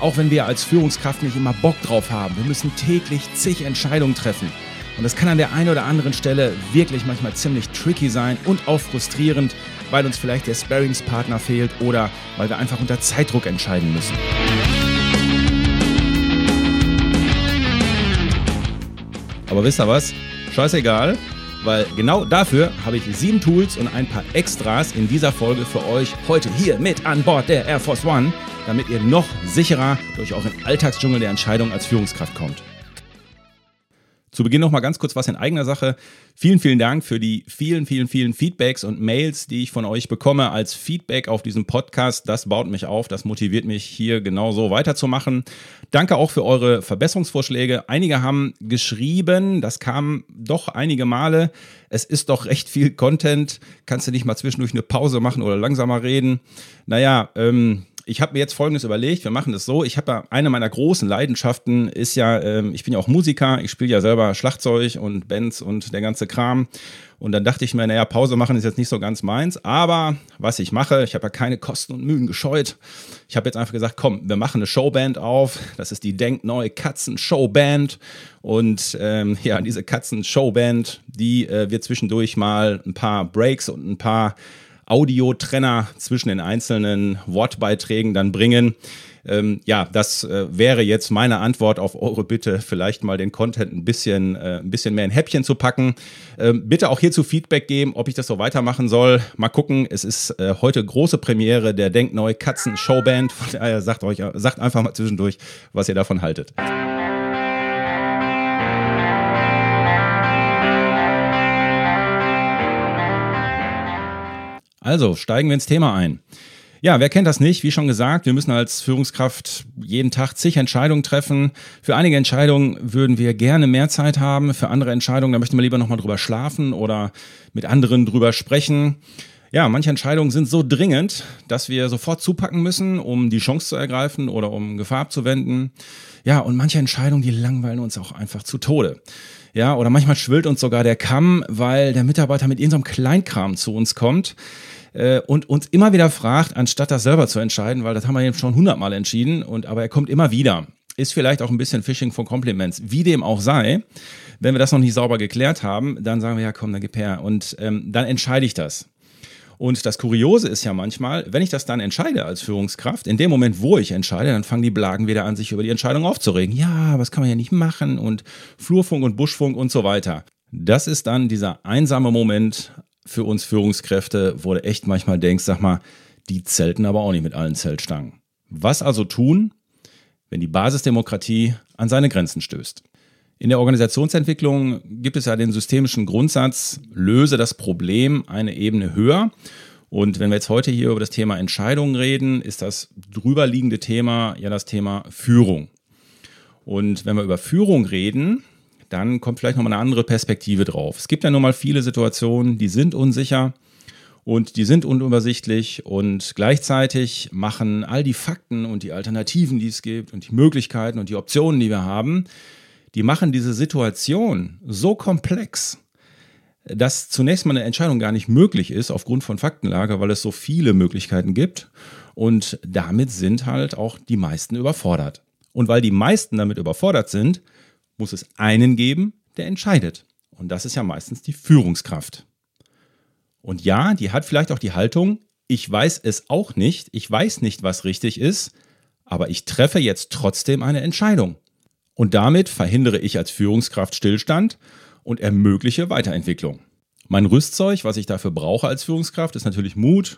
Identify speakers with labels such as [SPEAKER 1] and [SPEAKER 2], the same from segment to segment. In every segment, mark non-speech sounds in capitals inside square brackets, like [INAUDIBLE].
[SPEAKER 1] Auch wenn wir als Führungskraft nicht immer Bock drauf haben, wir müssen täglich zig Entscheidungen treffen. Und das kann an der einen oder anderen Stelle wirklich manchmal ziemlich tricky sein und auch frustrierend, weil uns vielleicht der Sparringspartner fehlt oder weil wir einfach unter Zeitdruck entscheiden müssen. Aber wisst ihr was? Scheißegal, weil genau dafür habe ich sieben Tools und ein paar Extras in dieser Folge für euch heute hier mit an Bord der Air Force One, damit ihr noch sicherer durch euren Alltagsdschungel der Entscheidung als Führungskraft kommt. Zu Beginn noch mal ganz kurz was in eigener Sache. Vielen, vielen Dank für die vielen, vielen, vielen Feedbacks und Mails, die ich von euch bekomme als Feedback auf diesem Podcast. Das baut mich auf, das motiviert mich hier genau so weiterzumachen. Danke auch für eure Verbesserungsvorschläge. Einige haben geschrieben, das kam doch einige Male. Es ist doch recht viel Content. Kannst du nicht mal zwischendurch eine Pause machen oder langsamer reden? Naja, ähm, ich habe mir jetzt Folgendes überlegt. Wir machen das so. Ich habe ja eine meiner großen Leidenschaften ist ja, ähm, ich bin ja auch Musiker. Ich spiele ja selber Schlagzeug und Bands und der ganze Kram. Und dann dachte ich mir, naja, Pause machen ist jetzt nicht so ganz meins. Aber was ich mache, ich habe ja keine Kosten und Mühen gescheut. Ich habe jetzt einfach gesagt, komm, wir machen eine Showband auf. Das ist die Denkneue Katzen Showband. Und ähm, ja, diese Katzen Showband, die äh, wird zwischendurch mal ein paar Breaks und ein paar Audiotrenner zwischen den einzelnen Wortbeiträgen dann bringen. Ähm, ja, das äh, wäre jetzt meine Antwort auf eure Bitte, vielleicht mal den Content ein bisschen, äh, ein bisschen mehr in Häppchen zu packen. Ähm, bitte auch hierzu Feedback geben, ob ich das so weitermachen soll. Mal gucken, es ist äh, heute große Premiere der Denkneu Katzen Showband. Von daher sagt euch, sagt einfach mal zwischendurch, was ihr davon haltet. Also steigen wir ins Thema ein. Ja, wer kennt das nicht? Wie schon gesagt, wir müssen als Führungskraft jeden Tag zig Entscheidungen treffen. Für einige Entscheidungen würden wir gerne mehr Zeit haben. Für andere Entscheidungen, da möchten wir lieber nochmal drüber schlafen oder mit anderen drüber sprechen. Ja, manche Entscheidungen sind so dringend, dass wir sofort zupacken müssen, um die Chance zu ergreifen oder um Gefahr abzuwenden. Ja, und manche Entscheidungen, die langweilen uns auch einfach zu Tode. Ja, oder manchmal schwillt uns sogar der Kamm, weil der Mitarbeiter mit irgendeinem Kleinkram zu uns kommt äh, und uns immer wieder fragt, anstatt das selber zu entscheiden, weil das haben wir eben schon hundertmal entschieden, und aber er kommt immer wieder. Ist vielleicht auch ein bisschen Phishing von Compliments. Wie dem auch sei, wenn wir das noch nicht sauber geklärt haben, dann sagen wir, ja komm, dann gib her. Und ähm, dann entscheide ich das. Und das Kuriose ist ja manchmal, wenn ich das dann entscheide als Führungskraft, in dem Moment, wo ich entscheide, dann fangen die Blagen wieder an, sich über die Entscheidung aufzuregen. Ja, was kann man ja nicht machen und Flurfunk und Buschfunk und so weiter. Das ist dann dieser einsame Moment für uns Führungskräfte, wo du echt manchmal denkst, sag mal, die zelten aber auch nicht mit allen Zeltstangen. Was also tun, wenn die Basisdemokratie an seine Grenzen stößt? In der Organisationsentwicklung gibt es ja den systemischen Grundsatz, löse das Problem eine Ebene höher. Und wenn wir jetzt heute hier über das Thema Entscheidungen reden, ist das drüberliegende Thema ja das Thema Führung. Und wenn wir über Führung reden, dann kommt vielleicht nochmal eine andere Perspektive drauf. Es gibt ja nun mal viele Situationen, die sind unsicher und die sind unübersichtlich und gleichzeitig machen all die Fakten und die Alternativen, die es gibt und die Möglichkeiten und die Optionen, die wir haben, die machen diese Situation so komplex, dass zunächst mal eine Entscheidung gar nicht möglich ist aufgrund von Faktenlage, weil es so viele Möglichkeiten gibt und damit sind halt auch die meisten überfordert. Und weil die meisten damit überfordert sind, muss es einen geben, der entscheidet. Und das ist ja meistens die Führungskraft. Und ja, die hat vielleicht auch die Haltung, ich weiß es auch nicht, ich weiß nicht, was richtig ist, aber ich treffe jetzt trotzdem eine Entscheidung. Und damit verhindere ich als Führungskraft Stillstand und ermögliche Weiterentwicklung. Mein Rüstzeug, was ich dafür brauche als Führungskraft, ist natürlich Mut,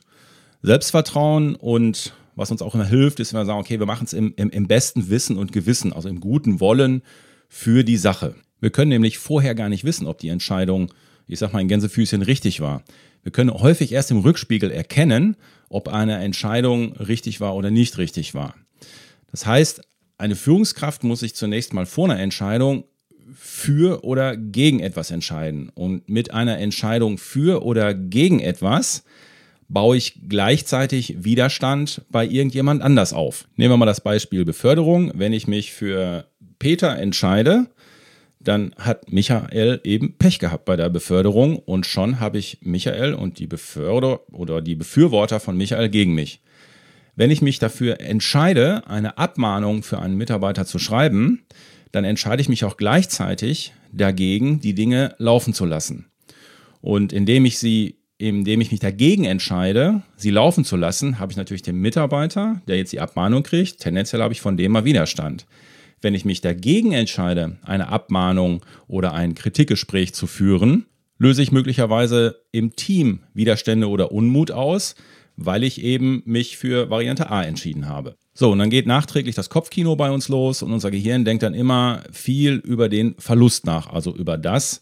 [SPEAKER 1] Selbstvertrauen und was uns auch immer hilft, ist, wenn wir sagen, okay, wir machen es im, im, im besten Wissen und Gewissen, also im guten Wollen für die Sache. Wir können nämlich vorher gar nicht wissen, ob die Entscheidung, ich sag mal in Gänsefüßchen, richtig war. Wir können häufig erst im Rückspiegel erkennen, ob eine Entscheidung richtig war oder nicht richtig war. Das heißt, eine Führungskraft muss sich zunächst mal vor einer Entscheidung für oder gegen etwas entscheiden. Und mit einer Entscheidung für oder gegen etwas baue ich gleichzeitig Widerstand bei irgendjemand anders auf. Nehmen wir mal das Beispiel Beförderung. Wenn ich mich für Peter entscheide, dann hat Michael eben Pech gehabt bei der Beförderung und schon habe ich Michael und die Beförder oder die Befürworter von Michael gegen mich. Wenn ich mich dafür entscheide, eine Abmahnung für einen Mitarbeiter zu schreiben, dann entscheide ich mich auch gleichzeitig dagegen, die Dinge laufen zu lassen. Und indem ich sie, indem ich mich dagegen entscheide, sie laufen zu lassen, habe ich natürlich den Mitarbeiter, der jetzt die Abmahnung kriegt. Tendenziell habe ich von dem mal Widerstand. Wenn ich mich dagegen entscheide, eine Abmahnung oder ein Kritikgespräch zu führen, löse ich möglicherweise im Team Widerstände oder Unmut aus, weil ich eben mich für Variante A entschieden habe. So, und dann geht nachträglich das Kopfkino bei uns los und unser Gehirn denkt dann immer viel über den Verlust nach, also über das,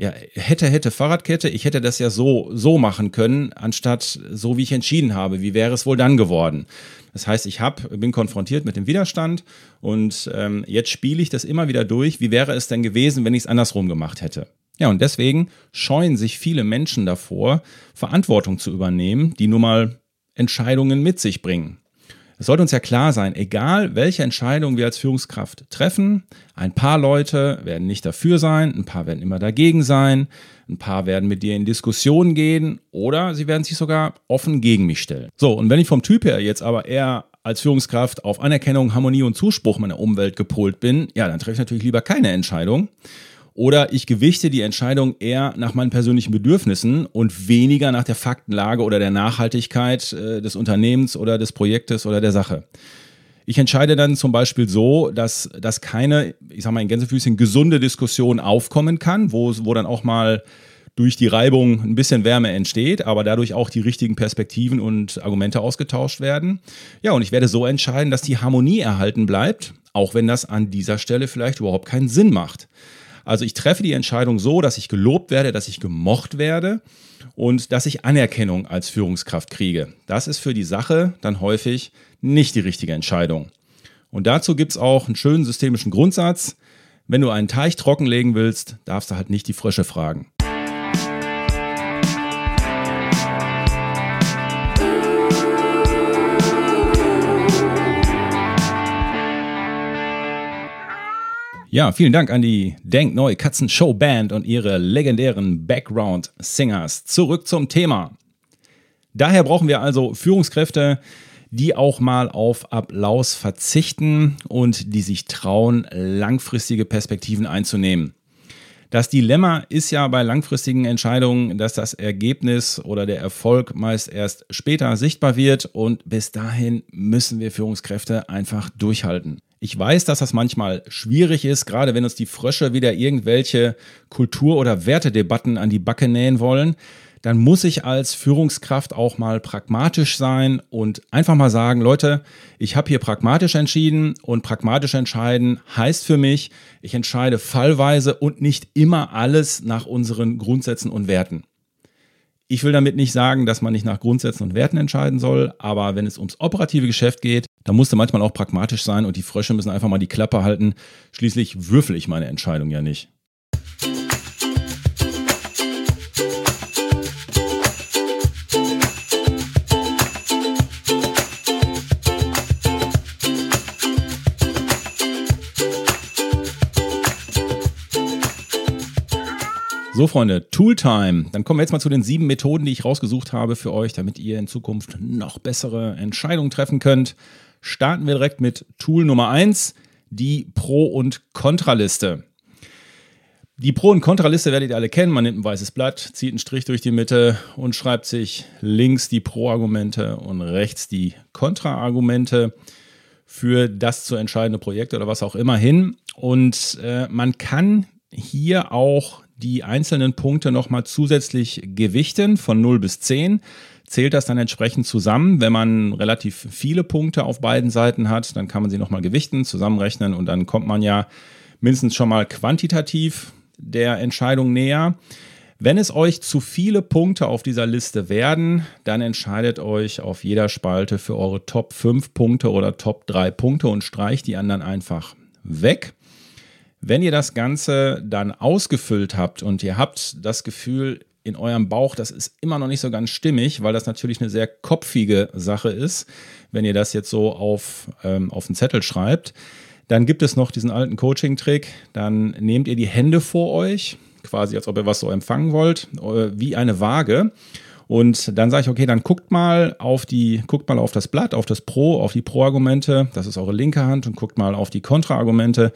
[SPEAKER 1] ja, hätte, hätte Fahrradkette, ich hätte das ja so, so machen können, anstatt so, wie ich entschieden habe. Wie wäre es wohl dann geworden? Das heißt, ich hab, bin konfrontiert mit dem Widerstand und ähm, jetzt spiele ich das immer wieder durch. Wie wäre es denn gewesen, wenn ich es andersrum gemacht hätte? Ja, und deswegen scheuen sich viele Menschen davor, Verantwortung zu übernehmen, die nun mal Entscheidungen mit sich bringen. Es sollte uns ja klar sein, egal welche Entscheidung wir als Führungskraft treffen, ein paar Leute werden nicht dafür sein, ein paar werden immer dagegen sein, ein paar werden mit dir in Diskussionen gehen oder sie werden sich sogar offen gegen mich stellen. So, und wenn ich vom Typ her jetzt aber eher als Führungskraft auf Anerkennung, Harmonie und Zuspruch meiner Umwelt gepolt bin, ja, dann treffe ich natürlich lieber keine Entscheidung. Oder ich gewichte die Entscheidung eher nach meinen persönlichen Bedürfnissen und weniger nach der Faktenlage oder der Nachhaltigkeit äh, des Unternehmens oder des Projektes oder der Sache. Ich entscheide dann zum Beispiel so, dass, dass keine, ich sag mal in Gänsefüßchen, gesunde Diskussion aufkommen kann, wo, wo dann auch mal durch die Reibung ein bisschen Wärme entsteht, aber dadurch auch die richtigen Perspektiven und Argumente ausgetauscht werden. Ja, und ich werde so entscheiden, dass die Harmonie erhalten bleibt, auch wenn das an dieser Stelle vielleicht überhaupt keinen Sinn macht. Also ich treffe die Entscheidung so, dass ich gelobt werde, dass ich gemocht werde und dass ich Anerkennung als Führungskraft kriege. Das ist für die Sache dann häufig nicht die richtige Entscheidung. Und dazu gibt es auch einen schönen systemischen Grundsatz. Wenn du einen Teich trockenlegen willst, darfst du halt nicht die Frösche fragen. Ja, vielen Dank an die Denk Neu Katzen Show Band und ihre legendären Background Singers. Zurück zum Thema. Daher brauchen wir also Führungskräfte, die auch mal auf Applaus verzichten und die sich trauen, langfristige Perspektiven einzunehmen. Das Dilemma ist ja bei langfristigen Entscheidungen, dass das Ergebnis oder der Erfolg meist erst später sichtbar wird und bis dahin müssen wir Führungskräfte einfach durchhalten. Ich weiß, dass das manchmal schwierig ist, gerade wenn uns die Frösche wieder irgendwelche Kultur- oder Wertedebatten an die Backe nähen wollen. Dann muss ich als Führungskraft auch mal pragmatisch sein und einfach mal sagen, Leute, ich habe hier pragmatisch entschieden und pragmatisch entscheiden heißt für mich, ich entscheide fallweise und nicht immer alles nach unseren Grundsätzen und Werten. Ich will damit nicht sagen, dass man nicht nach Grundsätzen und Werten entscheiden soll, aber wenn es ums operative Geschäft geht, dann musst du manchmal auch pragmatisch sein und die Frösche müssen einfach mal die Klappe halten. Schließlich würfel ich meine Entscheidung ja nicht. So, Freunde, Tooltime. Dann kommen wir jetzt mal zu den sieben Methoden, die ich rausgesucht habe für euch, damit ihr in Zukunft noch bessere Entscheidungen treffen könnt. Starten wir direkt mit Tool Nummer eins, die Pro- und Kontraliste. Die Pro- und Kontraliste werdet ihr alle kennen. Man nimmt ein weißes Blatt, zieht einen Strich durch die Mitte und schreibt sich links die Pro-Argumente und rechts die Kontra-Argumente für das zu entscheidende Projekt oder was auch immer hin. Und äh, man kann hier auch die einzelnen Punkte nochmal zusätzlich gewichten von 0 bis 10. Zählt das dann entsprechend zusammen. Wenn man relativ viele Punkte auf beiden Seiten hat, dann kann man sie nochmal gewichten, zusammenrechnen und dann kommt man ja mindestens schon mal quantitativ der Entscheidung näher. Wenn es euch zu viele Punkte auf dieser Liste werden, dann entscheidet euch auf jeder Spalte für eure Top 5 Punkte oder Top 3 Punkte und streicht die anderen einfach weg. Wenn ihr das Ganze dann ausgefüllt habt und ihr habt das Gefühl in eurem Bauch, das ist immer noch nicht so ganz stimmig, weil das natürlich eine sehr kopfige Sache ist, wenn ihr das jetzt so auf, ähm, auf den Zettel schreibt. Dann gibt es noch diesen alten Coaching-Trick. Dann nehmt ihr die Hände vor euch, quasi als ob ihr was so empfangen wollt, äh, wie eine Waage. Und dann sage ich, okay, dann guckt mal auf die, guckt mal auf das Blatt, auf das Pro, auf die Pro-Argumente, das ist eure linke Hand, und guckt mal auf die Kontra-Argumente.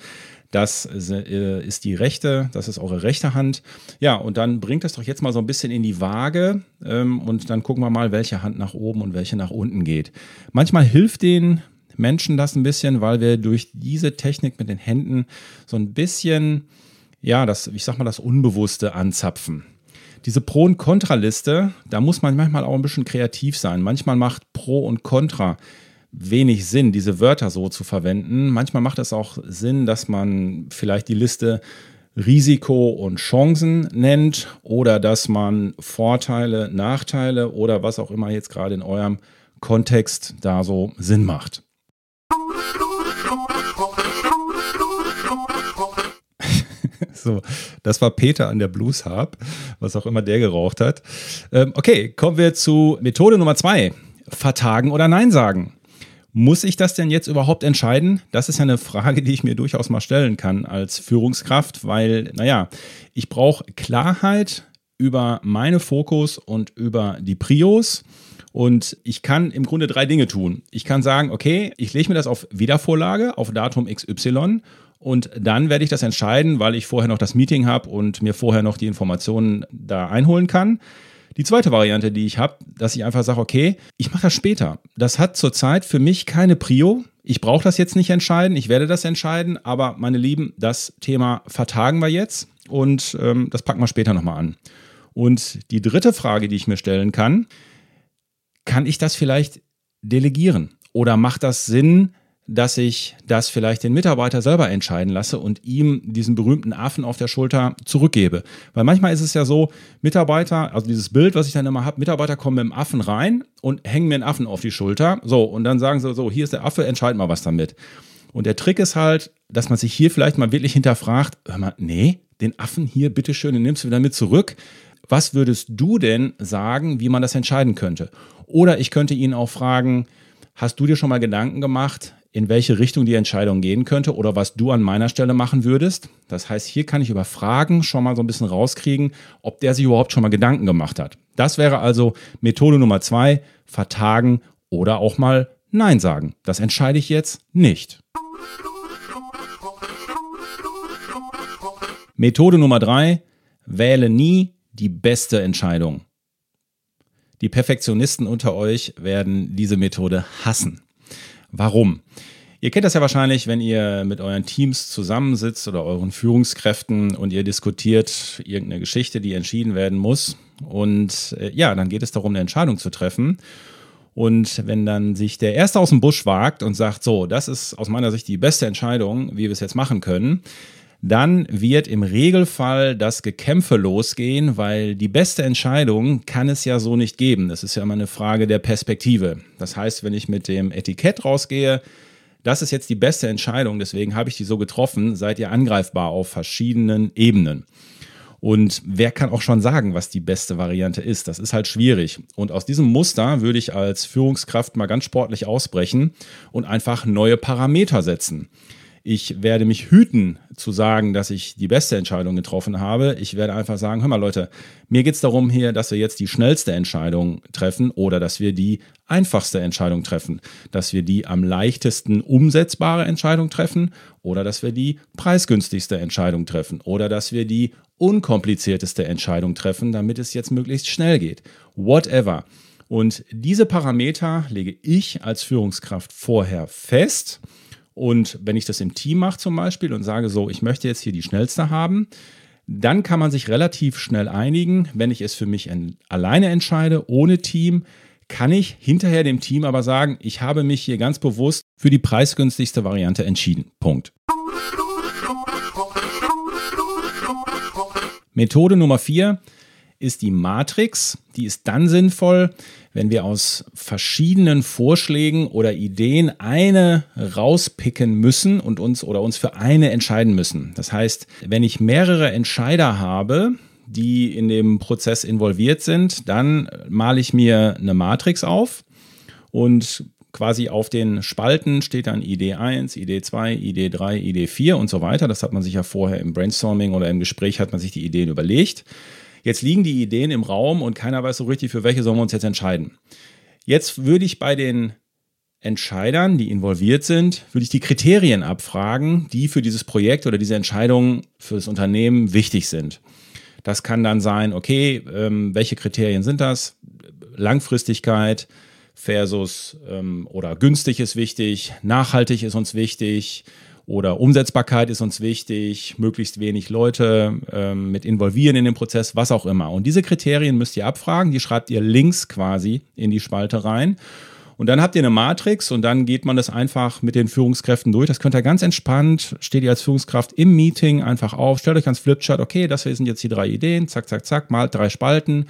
[SPEAKER 1] Das äh, ist die rechte, das ist eure rechte Hand. Ja, und dann bringt das doch jetzt mal so ein bisschen in die Waage ähm, und dann gucken wir mal, welche Hand nach oben und welche nach unten geht. Manchmal hilft den Menschen das ein bisschen, weil wir durch diese Technik mit den Händen so ein bisschen, ja, das, ich sag mal, das Unbewusste anzapfen. Diese Pro- und Kontraliste, da muss man manchmal auch ein bisschen kreativ sein. Manchmal macht Pro und Contra wenig Sinn, diese Wörter so zu verwenden. Manchmal macht es auch Sinn, dass man vielleicht die Liste Risiko und Chancen nennt oder dass man Vorteile, Nachteile oder was auch immer jetzt gerade in eurem Kontext da so Sinn macht. [LAUGHS] So, das war Peter an der Blues Harp, was auch immer der geraucht hat. Ähm, okay, kommen wir zu Methode Nummer zwei. Vertagen oder Nein sagen. Muss ich das denn jetzt überhaupt entscheiden? Das ist ja eine Frage, die ich mir durchaus mal stellen kann als Führungskraft, weil, naja, ich brauche Klarheit über meine Fokus und über die Prios. Und ich kann im Grunde drei Dinge tun. Ich kann sagen, okay, ich lege mir das auf Wiedervorlage, auf Datum XY und dann werde ich das entscheiden, weil ich vorher noch das Meeting habe und mir vorher noch die Informationen da einholen kann. Die zweite Variante, die ich habe, dass ich einfach sage, okay, ich mache das später. Das hat zurzeit für mich keine Prio. Ich brauche das jetzt nicht entscheiden, ich werde das entscheiden, aber meine Lieben, das Thema vertagen wir jetzt und ähm, das packen wir später nochmal an. Und die dritte Frage, die ich mir stellen kann, kann ich das vielleicht delegieren? Oder macht das Sinn, dass ich das vielleicht den Mitarbeiter selber entscheiden lasse und ihm diesen berühmten Affen auf der Schulter zurückgebe. Weil manchmal ist es ja so, Mitarbeiter, also dieses Bild, was ich dann immer habe, Mitarbeiter kommen mit dem Affen rein und hängen mir einen Affen auf die Schulter. So, und dann sagen sie so, hier ist der Affe, entscheid mal was damit. Und der Trick ist halt, dass man sich hier vielleicht mal wirklich hinterfragt, hör mal, nee, den Affen hier, bitteschön, den nimmst du wieder mit zurück. Was würdest du denn sagen, wie man das entscheiden könnte? Oder ich könnte ihn auch fragen, hast du dir schon mal Gedanken gemacht, in welche Richtung die Entscheidung gehen könnte oder was du an meiner Stelle machen würdest. Das heißt, hier kann ich über Fragen schon mal so ein bisschen rauskriegen, ob der sich überhaupt schon mal Gedanken gemacht hat. Das wäre also Methode Nummer zwei, vertagen oder auch mal Nein sagen. Das entscheide ich jetzt nicht. Methode Nummer drei, wähle nie die beste Entscheidung. Die Perfektionisten unter euch werden diese Methode hassen. Warum? Ihr kennt das ja wahrscheinlich, wenn ihr mit euren Teams zusammensitzt oder euren Führungskräften und ihr diskutiert irgendeine Geschichte, die entschieden werden muss. Und äh, ja, dann geht es darum, eine Entscheidung zu treffen. Und wenn dann sich der Erste aus dem Busch wagt und sagt, so, das ist aus meiner Sicht die beste Entscheidung, wie wir es jetzt machen können, dann wird im Regelfall das Gekämpfe losgehen, weil die beste Entscheidung kann es ja so nicht geben. Das ist ja immer eine Frage der Perspektive. Das heißt, wenn ich mit dem Etikett rausgehe, das ist jetzt die beste Entscheidung, deswegen habe ich die so getroffen, seid ihr angreifbar auf verschiedenen Ebenen. Und wer kann auch schon sagen, was die beste Variante ist? Das ist halt schwierig. Und aus diesem Muster würde ich als Führungskraft mal ganz sportlich ausbrechen und einfach neue Parameter setzen. Ich werde mich hüten zu sagen, dass ich die beste Entscheidung getroffen habe. Ich werde einfach sagen, hör mal Leute, mir geht es darum hier, dass wir jetzt die schnellste Entscheidung treffen oder dass wir die einfachste Entscheidung treffen, dass wir die am leichtesten umsetzbare Entscheidung treffen oder dass wir die preisgünstigste Entscheidung treffen oder dass wir die unkomplizierteste Entscheidung treffen, damit es jetzt möglichst schnell geht. Whatever. Und diese Parameter lege ich als Führungskraft vorher fest und wenn ich das im Team mache zum Beispiel und sage so, ich möchte jetzt hier die schnellste haben, dann kann man sich relativ schnell einigen. Wenn ich es für mich alleine entscheide, ohne Team, kann ich hinterher dem Team aber sagen, ich habe mich hier ganz bewusst für die preisgünstigste Variante entschieden. Punkt. Methode Nummer vier. Ist die Matrix. Die ist dann sinnvoll, wenn wir aus verschiedenen Vorschlägen oder Ideen eine rauspicken müssen und uns oder uns für eine entscheiden müssen. Das heißt, wenn ich mehrere Entscheider habe, die in dem Prozess involviert sind, dann male ich mir eine Matrix auf und quasi auf den Spalten steht dann Idee 1, Idee 2, Idee 3, Idee 4 und so weiter. Das hat man sich ja vorher im Brainstorming oder im Gespräch hat man sich die Ideen überlegt. Jetzt liegen die Ideen im Raum und keiner weiß so richtig, für welche sollen wir uns jetzt entscheiden. Jetzt würde ich bei den Entscheidern, die involviert sind, würde ich die Kriterien abfragen, die für dieses Projekt oder diese Entscheidung für das Unternehmen wichtig sind. Das kann dann sein, okay, ähm, welche Kriterien sind das? Langfristigkeit versus ähm, oder günstig ist wichtig, nachhaltig ist uns wichtig, oder Umsetzbarkeit ist uns wichtig, möglichst wenig Leute ähm, mit involvieren in den Prozess, was auch immer. Und diese Kriterien müsst ihr abfragen, die schreibt ihr links quasi in die Spalte rein. Und dann habt ihr eine Matrix und dann geht man das einfach mit den Führungskräften durch. Das könnt ihr ganz entspannt, steht ihr als Führungskraft im Meeting einfach auf, stellt euch ans Flipchart, okay, das sind jetzt die drei Ideen, zack, zack, zack, malt drei Spalten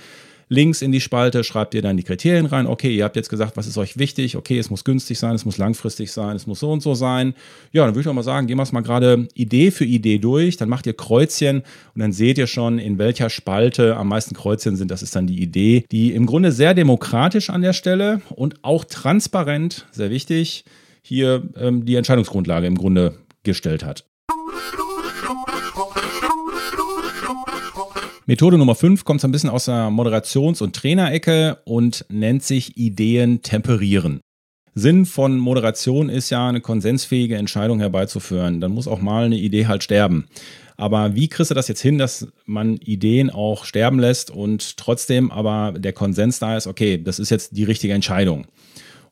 [SPEAKER 1] Links in die Spalte schreibt ihr dann die Kriterien rein. Okay, ihr habt jetzt gesagt, was ist euch wichtig? Okay, es muss günstig sein, es muss langfristig sein, es muss so und so sein. Ja, dann würde ich auch mal sagen, gehen wir es mal gerade Idee für Idee durch. Dann macht ihr Kreuzchen und dann seht ihr schon, in welcher Spalte am meisten Kreuzchen sind. Das ist dann die Idee, die im Grunde sehr demokratisch an der Stelle und auch transparent, sehr wichtig, hier ähm, die Entscheidungsgrundlage im Grunde gestellt hat. Methode Nummer 5 kommt so ein bisschen aus der Moderations- und Trainerecke und nennt sich Ideen temperieren. Sinn von Moderation ist ja, eine konsensfähige Entscheidung herbeizuführen. Dann muss auch mal eine Idee halt sterben. Aber wie kriegst du das jetzt hin, dass man Ideen auch sterben lässt und trotzdem aber der Konsens da ist, okay, das ist jetzt die richtige Entscheidung?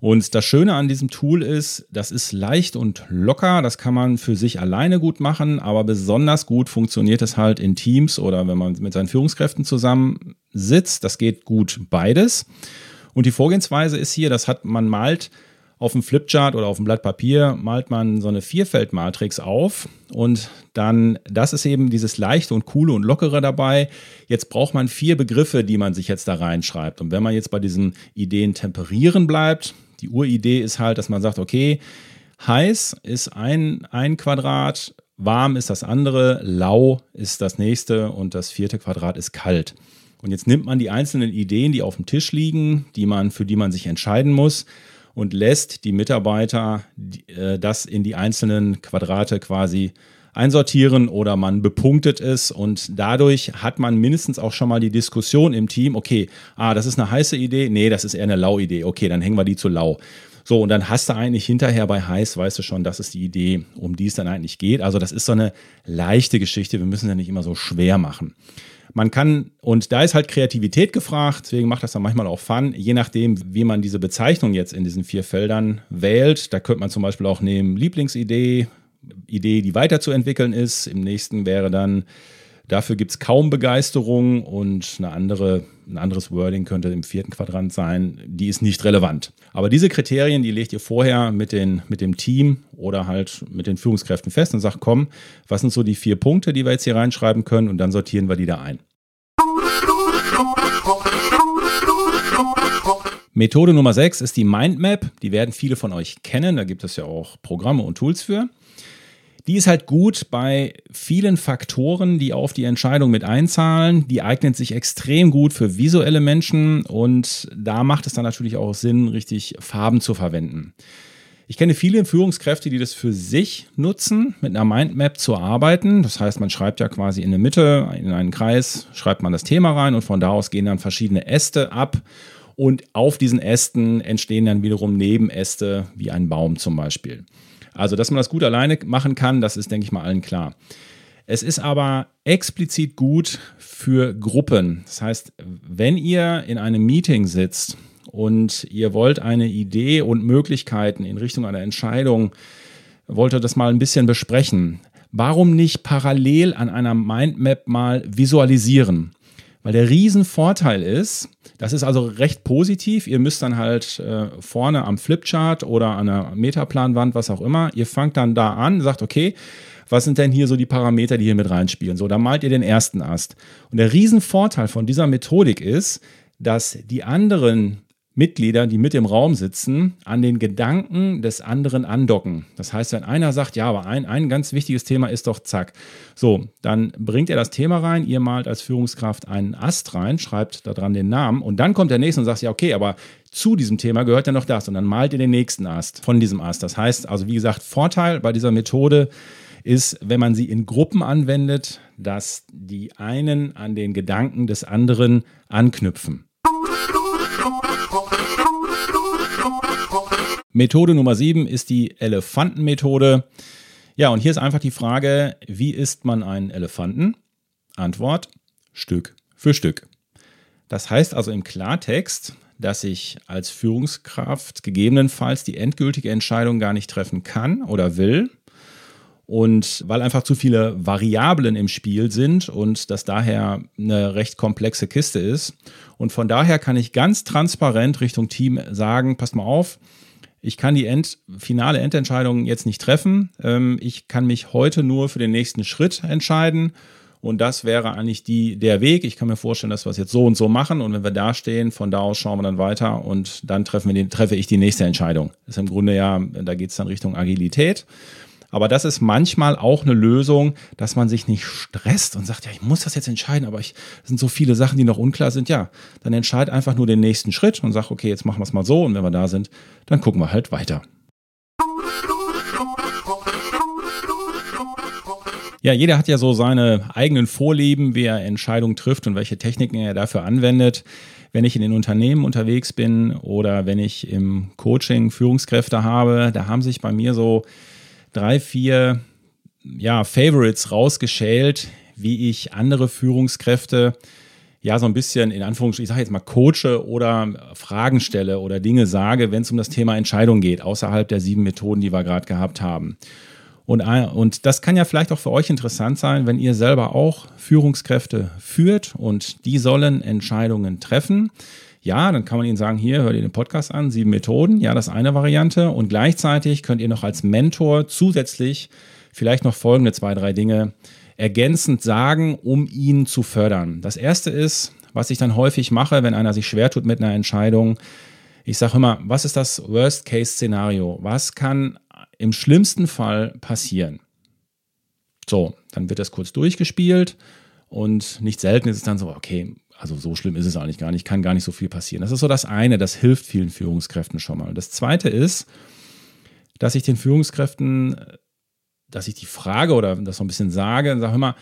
[SPEAKER 1] Und das Schöne an diesem Tool ist, das ist leicht und locker. Das kann man für sich alleine gut machen, aber besonders gut funktioniert es halt in Teams oder wenn man mit seinen Führungskräften zusammen sitzt. Das geht gut beides. Und die Vorgehensweise ist hier, das hat man malt auf dem Flipchart oder auf dem Blatt Papier malt man so eine Vierfeldmatrix auf und dann, das ist eben dieses leichte und coole und lockere dabei. Jetzt braucht man vier Begriffe, die man sich jetzt da reinschreibt. Und wenn man jetzt bei diesen Ideen temperieren bleibt, die Uridee ist halt, dass man sagt, okay, heiß ist ein, ein Quadrat, warm ist das andere, lau ist das nächste und das vierte Quadrat ist kalt. Und jetzt nimmt man die einzelnen Ideen, die auf dem Tisch liegen, die man, für die man sich entscheiden muss, und lässt die Mitarbeiter äh, das in die einzelnen Quadrate quasi einsortieren oder man bepunktet es und dadurch hat man mindestens auch schon mal die Diskussion im Team, okay, ah, das ist eine heiße Idee, nee, das ist eher eine Lau-Idee, okay, dann hängen wir die zu lau. So, und dann hast du eigentlich hinterher bei heiß, weißt du schon, das ist die Idee, um die es dann eigentlich geht. Also das ist so eine leichte Geschichte, wir müssen ja nicht immer so schwer machen. Man kann, und da ist halt Kreativität gefragt, deswegen macht das dann manchmal auch Fun, je nachdem, wie man diese Bezeichnung jetzt in diesen vier Feldern wählt. Da könnte man zum Beispiel auch nehmen Lieblingsidee, Idee, die weiterzuentwickeln ist. Im nächsten wäre dann, dafür gibt es kaum Begeisterung und eine andere, ein anderes Wording könnte im vierten Quadrant sein, die ist nicht relevant. Aber diese Kriterien, die legt ihr vorher mit, den, mit dem Team oder halt mit den Führungskräften fest und sagt, komm, was sind so die vier Punkte, die wir jetzt hier reinschreiben können und dann sortieren wir die da ein. Methode Nummer 6 ist die Mindmap. Die werden viele von euch kennen. Da gibt es ja auch Programme und Tools für. Die ist halt gut bei vielen Faktoren, die auf die Entscheidung mit einzahlen. Die eignet sich extrem gut für visuelle Menschen und da macht es dann natürlich auch Sinn, richtig Farben zu verwenden. Ich kenne viele Führungskräfte, die das für sich nutzen, mit einer Mindmap zu arbeiten. Das heißt, man schreibt ja quasi in der Mitte, in einen Kreis, schreibt man das Thema rein und von da aus gehen dann verschiedene Äste ab. Und auf diesen Ästen entstehen dann wiederum Nebenäste, wie ein Baum zum Beispiel. Also, dass man das gut alleine machen kann, das ist, denke ich mal, allen klar. Es ist aber explizit gut für Gruppen. Das heißt, wenn ihr in einem Meeting sitzt und ihr wollt eine Idee und Möglichkeiten in Richtung einer Entscheidung, wollt ihr das mal ein bisschen besprechen. Warum nicht parallel an einer Mindmap mal visualisieren? Weil der Riesenvorteil ist, das ist also recht positiv. Ihr müsst dann halt äh, vorne am Flipchart oder an einer Metaplanwand, was auch immer, ihr fangt dann da an, sagt, okay, was sind denn hier so die Parameter, die hier mit reinspielen? So, dann malt ihr den ersten Ast. Und der Riesenvorteil von dieser Methodik ist, dass die anderen Mitglieder, die mit im Raum sitzen, an den Gedanken des anderen andocken. Das heißt, wenn einer sagt, ja, aber ein, ein ganz wichtiges Thema ist doch zack. So, dann bringt er das Thema rein, ihr malt als Führungskraft einen Ast rein, schreibt da dran den Namen und dann kommt der nächste und sagt, ja, okay, aber zu diesem Thema gehört ja noch das und dann malt ihr den nächsten Ast von diesem Ast. Das heißt, also wie gesagt, Vorteil bei dieser Methode ist, wenn man sie in Gruppen anwendet, dass die einen an den Gedanken des anderen anknüpfen. Methode Nummer 7 ist die Elefantenmethode. Ja, und hier ist einfach die Frage, wie isst man einen Elefanten? Antwort, Stück für Stück. Das heißt also im Klartext, dass ich als Führungskraft gegebenenfalls die endgültige Entscheidung gar nicht treffen kann oder will. Und weil einfach zu viele Variablen im Spiel sind und das daher eine recht komplexe Kiste ist. Und von daher kann ich ganz transparent Richtung Team sagen, passt mal auf, ich kann die End, finale Endentscheidung jetzt nicht treffen. Ähm, ich kann mich heute nur für den nächsten Schritt entscheiden. Und das wäre eigentlich die, der Weg. Ich kann mir vorstellen, dass wir es jetzt so und so machen. Und wenn wir da stehen, von da aus schauen wir dann weiter und dann treffen wir den, treffe ich die nächste Entscheidung. Das ist im Grunde ja, da geht es dann Richtung Agilität. Aber das ist manchmal auch eine Lösung, dass man sich nicht stresst und sagt, ja, ich muss das jetzt entscheiden, aber es sind so viele Sachen, die noch unklar sind. Ja, dann entscheid einfach nur den nächsten Schritt und sag, okay, jetzt machen wir es mal so und wenn wir da sind, dann gucken wir halt weiter. Ja, jeder hat ja so seine eigenen Vorlieben, wie er Entscheidungen trifft und welche Techniken er dafür anwendet. Wenn ich in den Unternehmen unterwegs bin oder wenn ich im Coaching Führungskräfte habe, da haben sich bei mir so drei, vier ja, Favorites rausgeschält, wie ich andere Führungskräfte ja so ein bisschen in Anführungsstrichen, ich sage jetzt mal coache oder Fragen stelle oder Dinge sage, wenn es um das Thema Entscheidung geht, außerhalb der sieben Methoden, die wir gerade gehabt haben. Und, und das kann ja vielleicht auch für euch interessant sein, wenn ihr selber auch Führungskräfte führt und die sollen Entscheidungen treffen. Ja, dann kann man Ihnen sagen, hier, hört ihr den Podcast an, sieben Methoden. Ja, das ist eine Variante. Und gleichzeitig könnt ihr noch als Mentor zusätzlich vielleicht noch folgende zwei, drei Dinge ergänzend sagen, um ihn zu fördern. Das erste ist, was ich dann häufig mache, wenn einer sich schwer tut mit einer Entscheidung. Ich sage immer, was ist das Worst-Case-Szenario? Was kann im schlimmsten Fall passieren? So, dann wird das kurz durchgespielt und nicht selten ist es dann so, okay, also so schlimm ist es eigentlich gar nicht, kann gar nicht so viel passieren. Das ist so das eine, das hilft vielen Führungskräften schon mal. Das zweite ist, dass ich den Führungskräften, dass ich die Frage oder das so ein bisschen sage, sage immer,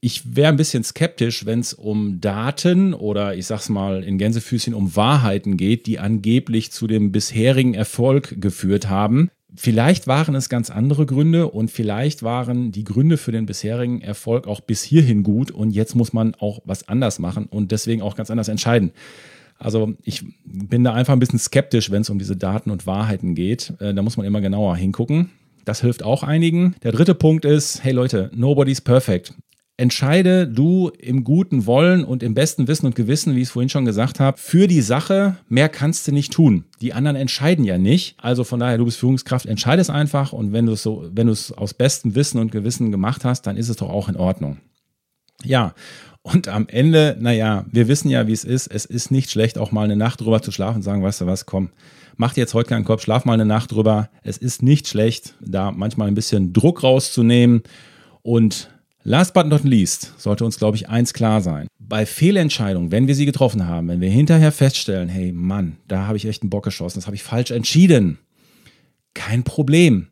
[SPEAKER 1] ich wäre ein bisschen skeptisch, wenn es um Daten oder ich sag's mal in Gänsefüßchen um Wahrheiten geht, die angeblich zu dem bisherigen Erfolg geführt haben. Vielleicht waren es ganz andere Gründe und vielleicht waren die Gründe für den bisherigen Erfolg auch bis hierhin gut und jetzt muss man auch was anders machen und deswegen auch ganz anders entscheiden. Also ich bin da einfach ein bisschen skeptisch, wenn es um diese Daten und Wahrheiten geht. Äh, da muss man immer genauer hingucken. Das hilft auch einigen. Der dritte Punkt ist, hey Leute, nobody's perfect entscheide du im guten Wollen und im besten Wissen und Gewissen, wie ich es vorhin schon gesagt habe, für die Sache. Mehr kannst du nicht tun. Die anderen entscheiden ja nicht. Also von daher, du bist Führungskraft, entscheide es einfach und wenn du es so, wenn du es aus bestem Wissen und Gewissen gemacht hast, dann ist es doch auch in Ordnung. Ja. Und am Ende, naja, wir wissen ja, wie es ist. Es ist nicht schlecht, auch mal eine Nacht drüber zu schlafen und sagen, weißt du was, komm, mach dir jetzt heute keinen Kopf, schlaf mal eine Nacht drüber. Es ist nicht schlecht, da manchmal ein bisschen Druck rauszunehmen und Last but not least sollte uns, glaube ich, eins klar sein. Bei Fehlentscheidungen, wenn wir sie getroffen haben, wenn wir hinterher feststellen, hey Mann, da habe ich echt einen Bock geschossen, das habe ich falsch entschieden. Kein Problem.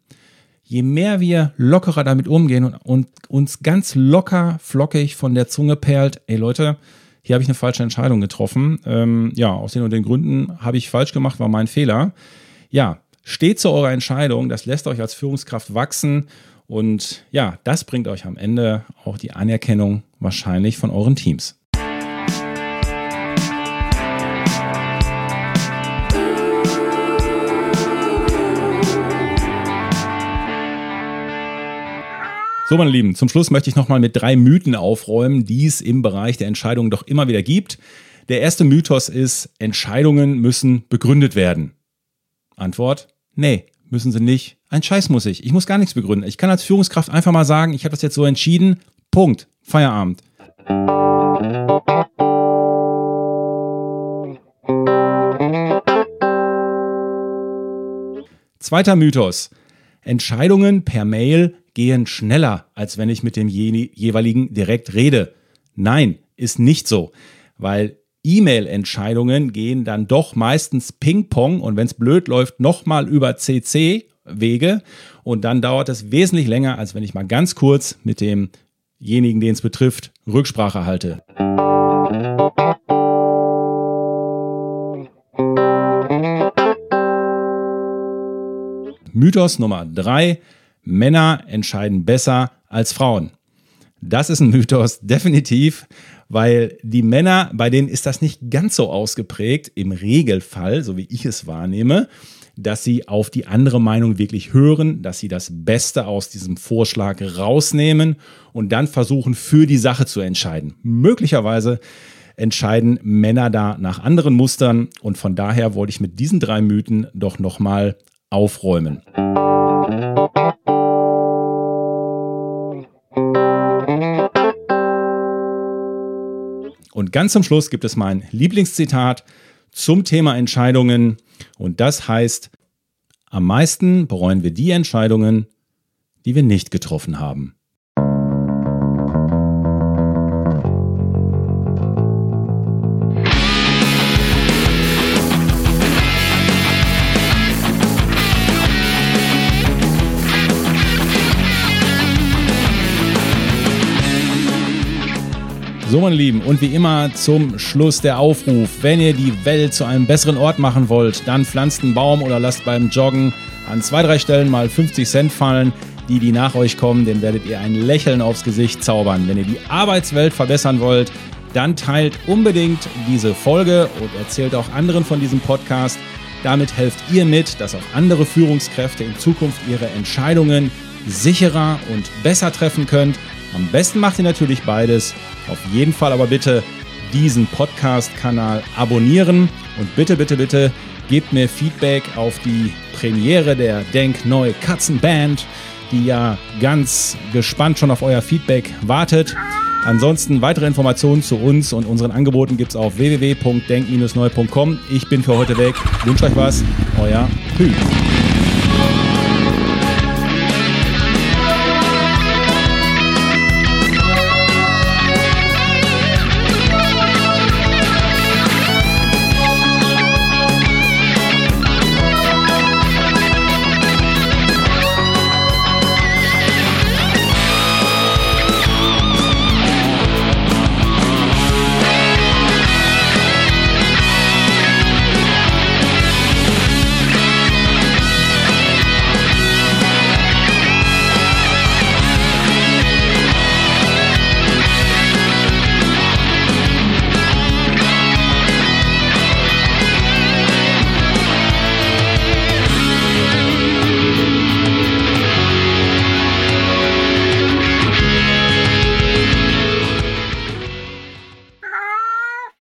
[SPEAKER 1] Je mehr wir lockerer damit umgehen und, und uns ganz locker, flockig von der Zunge perlt, ey Leute, hier habe ich eine falsche Entscheidung getroffen. Ähm, ja, aus den und den Gründen habe ich falsch gemacht, war mein Fehler. Ja, steht zu eurer Entscheidung, das lässt euch als Führungskraft wachsen und ja, das bringt euch am Ende auch die Anerkennung wahrscheinlich von euren Teams. So, meine Lieben, zum Schluss möchte ich nochmal mit drei Mythen aufräumen, die es im Bereich der Entscheidungen doch immer wieder gibt. Der erste Mythos ist, Entscheidungen müssen begründet werden. Antwort, nee, müssen sie nicht. Ein Scheiß muss ich. Ich muss gar nichts begründen. Ich kann als Führungskraft einfach mal sagen, ich habe das jetzt so entschieden. Punkt. Feierabend. Zweiter Mythos. Entscheidungen per Mail gehen schneller, als wenn ich mit dem jeweiligen direkt rede. Nein, ist nicht so, weil E-Mail-Entscheidungen gehen dann doch meistens Ping-Pong und wenn es blöd läuft, nochmal über CC-Wege und dann dauert es wesentlich länger, als wenn ich mal ganz kurz mit demjenigen, den es betrifft, Rücksprache halte. Mythos Nummer drei: Männer entscheiden besser als Frauen. Das ist ein Mythos, definitiv, weil die Männer, bei denen ist das nicht ganz so ausgeprägt, im Regelfall, so wie ich es wahrnehme, dass sie auf die andere Meinung wirklich hören, dass sie das Beste aus diesem Vorschlag rausnehmen und dann versuchen, für die Sache zu entscheiden. Möglicherweise entscheiden Männer da nach anderen Mustern und von daher wollte ich mit diesen drei Mythen doch nochmal aufräumen. Ganz zum Schluss gibt es mein Lieblingszitat zum Thema Entscheidungen und das heißt, am meisten bereuen wir die Entscheidungen, die wir nicht getroffen haben. So, meine Lieben, und wie immer zum Schluss der Aufruf. Wenn ihr die Welt zu einem besseren Ort machen wollt, dann pflanzt einen Baum oder lasst beim Joggen an zwei, drei Stellen mal 50 Cent fallen. Die, die nach euch kommen, den werdet ihr ein Lächeln aufs Gesicht zaubern. Wenn ihr die Arbeitswelt verbessern wollt, dann teilt unbedingt diese Folge und erzählt auch anderen von diesem Podcast. Damit helft ihr mit, dass auch andere Führungskräfte in Zukunft ihre Entscheidungen sicherer und besser treffen könnt. Am besten macht ihr natürlich beides. Auf jeden Fall aber bitte diesen Podcast-Kanal abonnieren und bitte, bitte, bitte gebt mir Feedback auf die Premiere der Denk Neu Katzenband, die ja ganz gespannt schon auf euer Feedback wartet. Ansonsten weitere Informationen zu uns und unseren Angeboten gibt es auf www.denk-neu.com. Ich bin für heute weg. Wünsche euch was. Euer Hü.